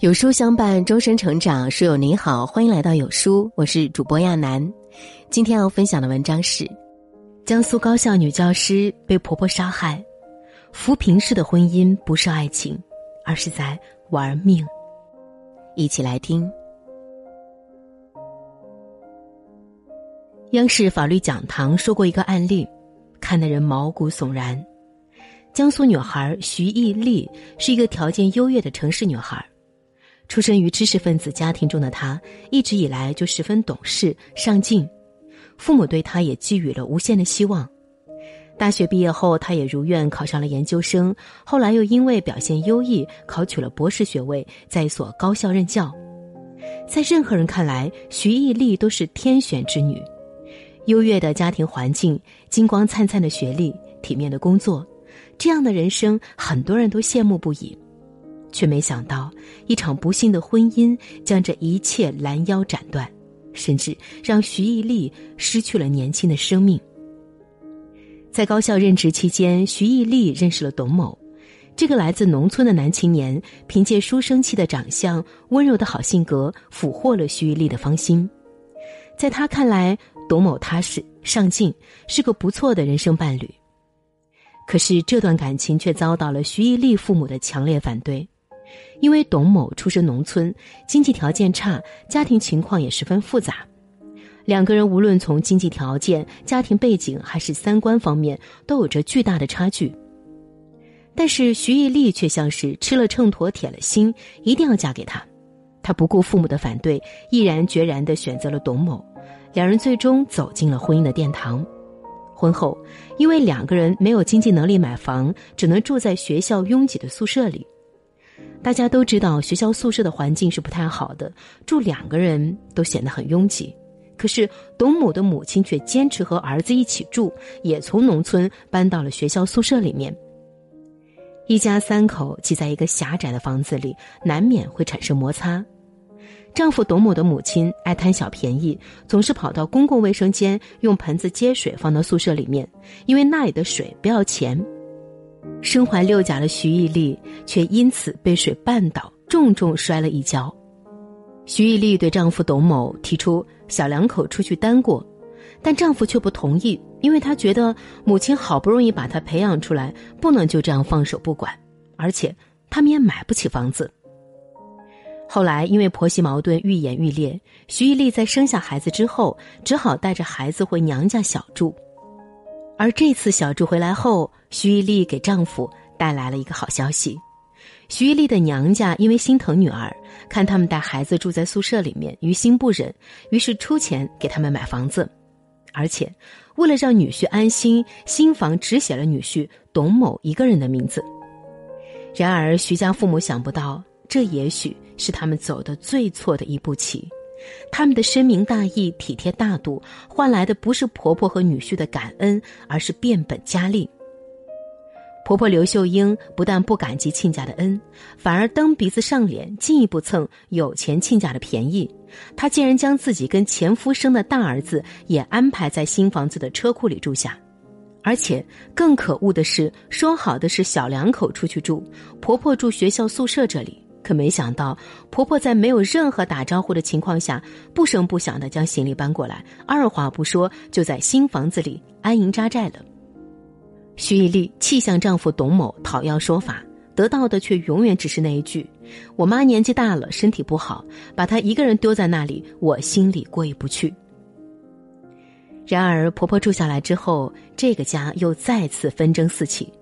有书相伴，终身成长。书友您好，欢迎来到有书，我是主播亚楠。今天要分享的文章是：江苏高校女教师被婆婆杀害，扶贫式的婚姻不是爱情，而是在玩命。一起来听。央视法律讲堂说过一个案例，看得人毛骨悚然。江苏女孩徐艺丽是一个条件优越的城市女孩。出生于知识分子家庭中的他，一直以来就十分懂事上进，父母对他也寄予了无限的希望。大学毕业后，他也如愿考上了研究生，后来又因为表现优异，考取了博士学位，在一所高校任教。在任何人看来，徐艺丽都是天选之女，优越的家庭环境，金光灿灿的学历，体面的工作，这样的人生，很多人都羡慕不已。却没想到，一场不幸的婚姻将这一切拦腰斩断，甚至让徐艺丽失去了年轻的生命。在高校任职期间，徐艺丽认识了董某，这个来自农村的男青年，凭借书生气的长相、温柔的好性格，俘获了徐艺丽的芳心。在他看来，董某踏实上进，是个不错的人生伴侣。可是，这段感情却遭到了徐艺丽父母的强烈反对。因为董某出身农村，经济条件差，家庭情况也十分复杂，两个人无论从经济条件、家庭背景还是三观方面，都有着巨大的差距。但是徐艺丽却像是吃了秤砣铁了心，一定要嫁给他。她不顾父母的反对，毅然决然地选择了董某，两人最终走进了婚姻的殿堂。婚后，因为两个人没有经济能力买房，只能住在学校拥挤的宿舍里。大家都知道，学校宿舍的环境是不太好的，住两个人都显得很拥挤。可是董某的母亲却坚持和儿子一起住，也从农村搬到了学校宿舍里面。一家三口挤在一个狭窄的房子里，难免会产生摩擦。丈夫董某的母亲爱贪小便宜，总是跑到公共卫生间用盆子接水放到宿舍里面，因为那里的水不要钱。身怀六甲的徐艺丽却因此被水绊倒，重重摔了一跤。徐艺丽对丈夫董某提出小两口出去单过，但丈夫却不同意，因为他觉得母亲好不容易把她培养出来，不能就这样放手不管，而且他们也买不起房子。后来因为婆媳矛盾愈演愈烈，徐艺丽在生下孩子之后，只好带着孩子回娘家小住。而这次小朱回来后，徐艺丽给丈夫带来了一个好消息：徐艺丽的娘家因为心疼女儿，看他们带孩子住在宿舍里面，于心不忍，于是出钱给他们买房子，而且为了让女婿安心，新房只写了女婿董某一个人的名字。然而，徐家父母想不到，这也许是他们走的最错的一步棋。他们的深明大义、体贴大度，换来的不是婆婆和女婿的感恩，而是变本加厉。婆婆刘秀英不但不感激亲家的恩，反而蹬鼻子上脸，进一步蹭有钱亲家的便宜。她竟然将自己跟前夫生的大儿子也安排在新房子的车库里住下，而且更可恶的是，说好的是小两口出去住，婆婆住学校宿舍这里。可没想到，婆婆在没有任何打招呼的情况下，不声不响的将行李搬过来，二话不说就在新房子里安营扎寨了。徐艺丽气向丈夫董某讨要说法，得到的却永远只是那一句：“我妈年纪大了，身体不好，把她一个人丢在那里，我心里过意不去。”然而，婆婆住下来之后，这个家又再次纷争四起。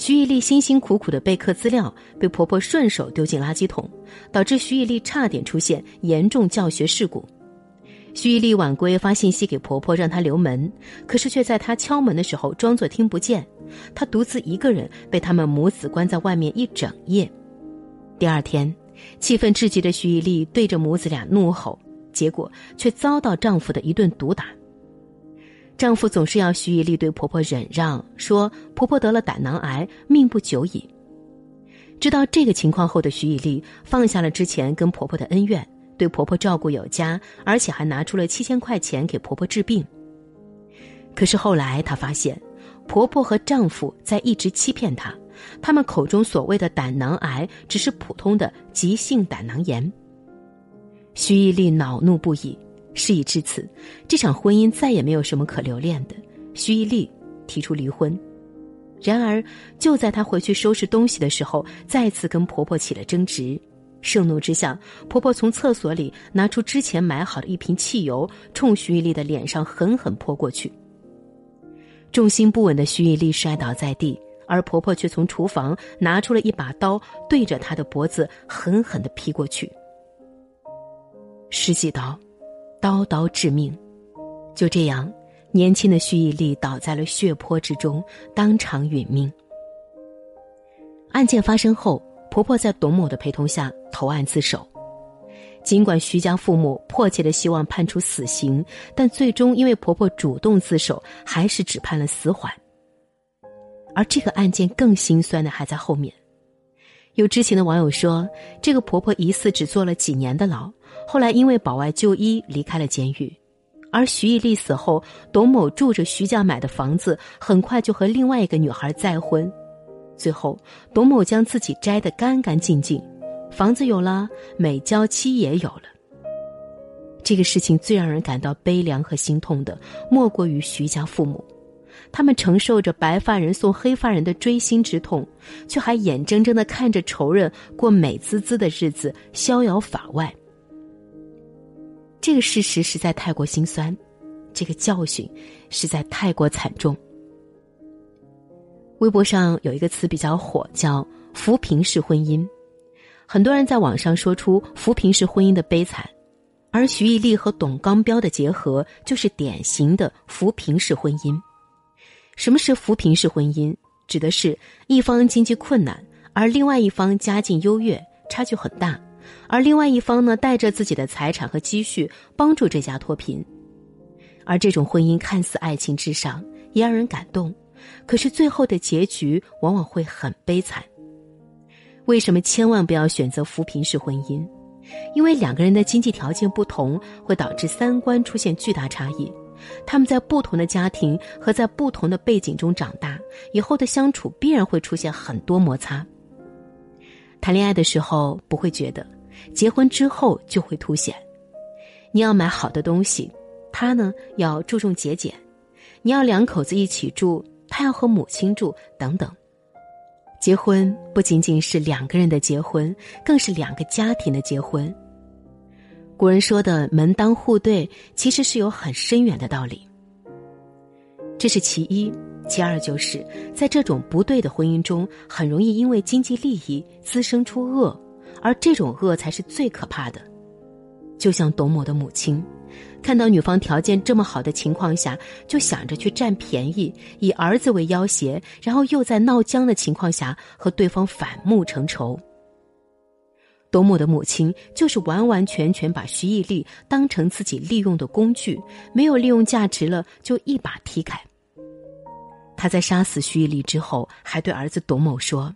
徐艺丽辛辛苦苦的备课资料被婆婆顺手丢进垃圾桶，导致徐艺丽差点出现严重教学事故。徐艺丽晚归发信息给婆婆让她留门，可是却在她敲门的时候装作听不见。她独自一个人被他们母子关在外面一整夜。第二天，气愤至极的徐艺丽对着母子俩怒吼，结果却遭到丈夫的一顿毒打。丈夫总是要徐以丽对婆婆忍让，说婆婆得了胆囊癌，命不久矣。知道这个情况后的徐以丽放下了之前跟婆婆的恩怨，对婆婆照顾有加，而且还拿出了七千块钱给婆婆治病。可是后来她发现，婆婆和丈夫在一直欺骗她，他们口中所谓的胆囊癌只是普通的急性胆囊炎。徐以力恼怒不已，事已至此，这场婚姻再也没有什么可留恋的。徐毅力提出离婚。然而，就在她回去收拾东西的时候，再次跟婆婆起了争执。盛怒之下，婆婆从厕所里拿出之前买好的一瓶汽油，冲徐毅力的脸上狠狠泼过去。重心不稳的徐毅力摔倒在地，而婆婆却从厨房拿出了一把刀，对着他的脖子狠狠的劈过去。十几刀，刀刀致命。就这样，年轻的徐毅力倒在了血泊之中，当场殒命。案件发生后。婆婆在董某的陪同下投案自首，尽管徐家父母迫切的希望判处死刑，但最终因为婆婆主动自首，还是只判了死缓。而这个案件更心酸的还在后面。有知情的网友说，这个婆婆疑似只坐了几年的牢，后来因为保外就医离开了监狱。而徐毅力死后，董某住着徐家买的房子，很快就和另外一个女孩再婚。最后，董某将自己摘得干干净净，房子有了，美娇妻也有了。这个事情最让人感到悲凉和心痛的，莫过于徐家父母，他们承受着白发人送黑发人的锥心之痛，却还眼睁睁的看着仇人过美滋滋的日子，逍遥法外。这个事实实在太过心酸，这个教训实在太过惨重。微博上有一个词比较火，叫“扶贫式婚姻”，很多人在网上说出扶贫式婚姻的悲惨，而徐毅力和董刚彪的结合就是典型的扶贫式婚姻。什么是扶贫式婚姻？指的是一方经济困难，而另外一方家境优越，差距很大，而另外一方呢带着自己的财产和积蓄帮助这家脱贫，而这种婚姻看似爱情至上，也让人感动。可是最后的结局往往会很悲惨。为什么千万不要选择扶贫式婚姻？因为两个人的经济条件不同，会导致三观出现巨大差异。他们在不同的家庭和在不同的背景中长大，以后的相处必然会出现很多摩擦。谈恋爱的时候不会觉得，结婚之后就会凸显。你要买好的东西，他呢要注重节俭。你要两口子一起住。他要和母亲住，等等。结婚不仅仅是两个人的结婚，更是两个家庭的结婚。古人说的“门当户对”，其实是有很深远的道理。这是其一，其二就是在这种不对的婚姻中，很容易因为经济利益滋生出恶，而这种恶才是最可怕的。就像董某的母亲。看到女方条件这么好的情况下，就想着去占便宜，以儿子为要挟，然后又在闹僵的情况下和对方反目成仇。董某的母亲就是完完全全把徐毅力当成自己利用的工具，没有利用价值了就一把踢开。他在杀死徐毅力之后，还对儿子董某说：“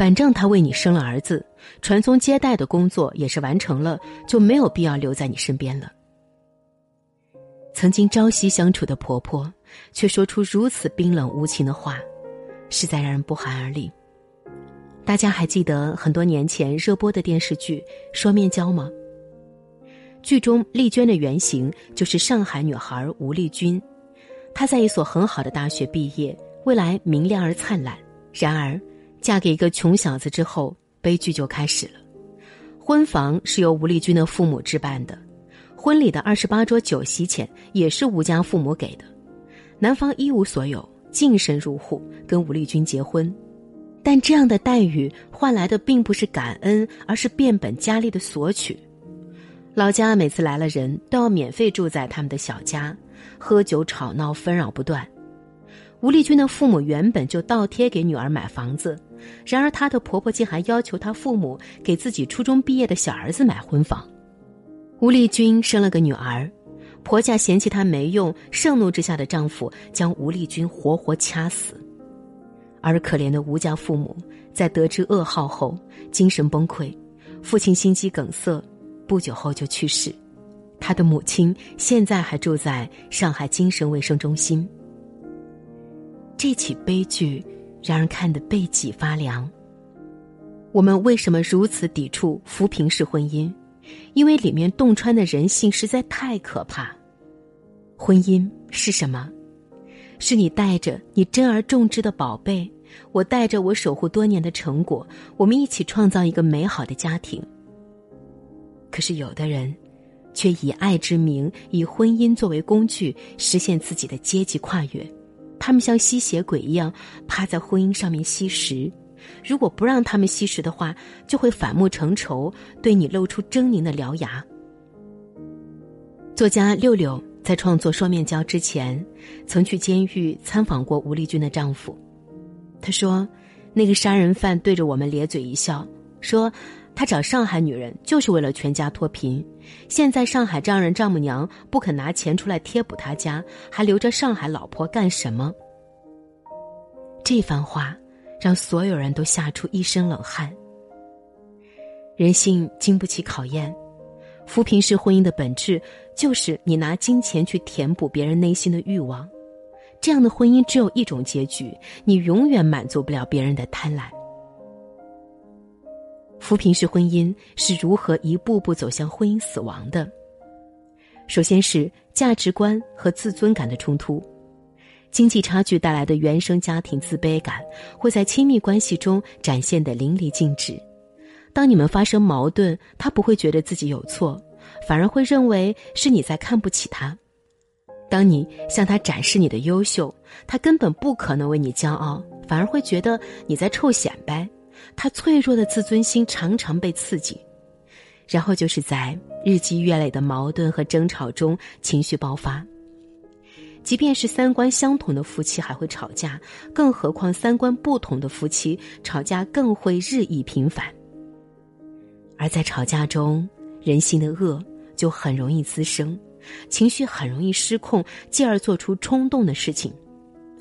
反正他为你生了儿子，传宗接代的工作也是完成了，就没有必要留在你身边了。”曾经朝夕相处的婆婆，却说出如此冰冷无情的话，实在让人不寒而栗。大家还记得很多年前热播的电视剧《双面胶》吗？剧中丽娟的原型就是上海女孩吴丽君，她在一所很好的大学毕业，未来明亮而灿烂。然而，嫁给一个穷小子之后，悲剧就开始了。婚房是由吴丽君的父母置办的。婚礼的二十八桌酒席钱也是吴家父母给的，男方一无所有，净身入户跟吴丽君结婚，但这样的待遇换来的并不是感恩，而是变本加厉的索取。老家每次来了人都要免费住在他们的小家，喝酒吵闹纷扰不断。吴丽君的父母原本就倒贴给女儿买房子，然而她的婆婆竟还要求她父母给自己初中毕业的小儿子买婚房。吴丽君生了个女儿，婆家嫌弃她没用，盛怒之下的丈夫将吴丽君活活掐死。而可怜的吴家父母在得知噩耗后精神崩溃，父亲心肌梗塞，不久后就去世。他的母亲现在还住在上海精神卫生中心。这起悲剧让人看得背脊发凉。我们为什么如此抵触扶贫式婚姻？因为里面洞穿的人性实在太可怕。婚姻是什么？是你带着你珍而重之的宝贝，我带着我守护多年的成果，我们一起创造一个美好的家庭。可是有的人，却以爱之名，以婚姻作为工具，实现自己的阶级跨越。他们像吸血鬼一样趴在婚姻上面吸食。如果不让他们吸食的话，就会反目成仇，对你露出狰狞的獠牙。作家六六在创作《双面胶》之前，曾去监狱参访过吴丽君的丈夫。他说：“那个杀人犯对着我们咧嘴一笑，说他找上海女人就是为了全家脱贫。现在上海丈人丈母娘不肯拿钱出来贴补他家，还留着上海老婆干什么？”这番话。让所有人都吓出一身冷汗。人性经不起考验，扶贫式婚姻的本质就是你拿金钱去填补别人内心的欲望，这样的婚姻只有一种结局，你永远满足不了别人的贪婪。扶贫式婚姻是如何一步步走向婚姻死亡的？首先是价值观和自尊感的冲突。经济差距带来的原生家庭自卑感，会在亲密关系中展现的淋漓尽致。当你们发生矛盾，他不会觉得自己有错，反而会认为是你在看不起他。当你向他展示你的优秀，他根本不可能为你骄傲，反而会觉得你在臭显摆。他脆弱的自尊心常常被刺激，然后就是在日积月累的矛盾和争吵中情绪爆发。即便是三观相同的夫妻还会吵架，更何况三观不同的夫妻吵架更会日益频繁。而在吵架中，人性的恶就很容易滋生，情绪很容易失控，继而做出冲动的事情。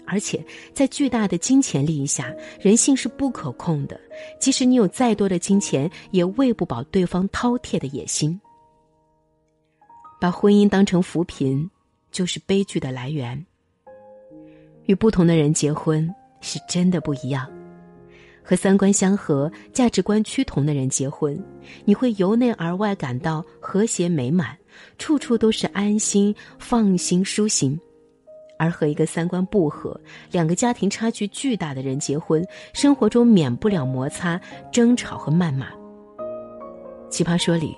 而且在巨大的金钱利益下，人性是不可控的，即使你有再多的金钱，也喂不饱对方饕餮的野心。把婚姻当成扶贫。就是悲剧的来源。与不同的人结婚是真的不一样，和三观相合、价值观趋同的人结婚，你会由内而外感到和谐美满，处处都是安心、放心、舒心；而和一个三观不合、两个家庭差距巨大的人结婚，生活中免不了摩擦、争吵和谩骂。奇葩说里，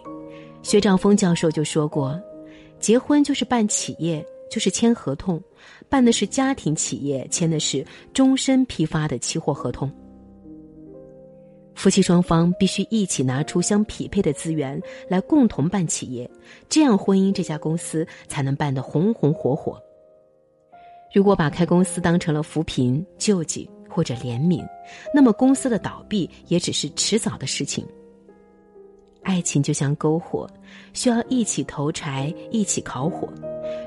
薛兆丰教授就说过。结婚就是办企业，就是签合同，办的是家庭企业，签的是终身批发的期货合同。夫妻双方必须一起拿出相匹配的资源来共同办企业，这样婚姻这家公司才能办得红红火火。如果把开公司当成了扶贫、救济或者怜悯，那么公司的倒闭也只是迟早的事情。爱情就像篝火，需要一起投柴，一起烤火。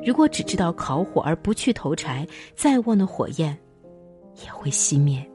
如果只知道烤火而不去投柴，再旺的火焰也会熄灭。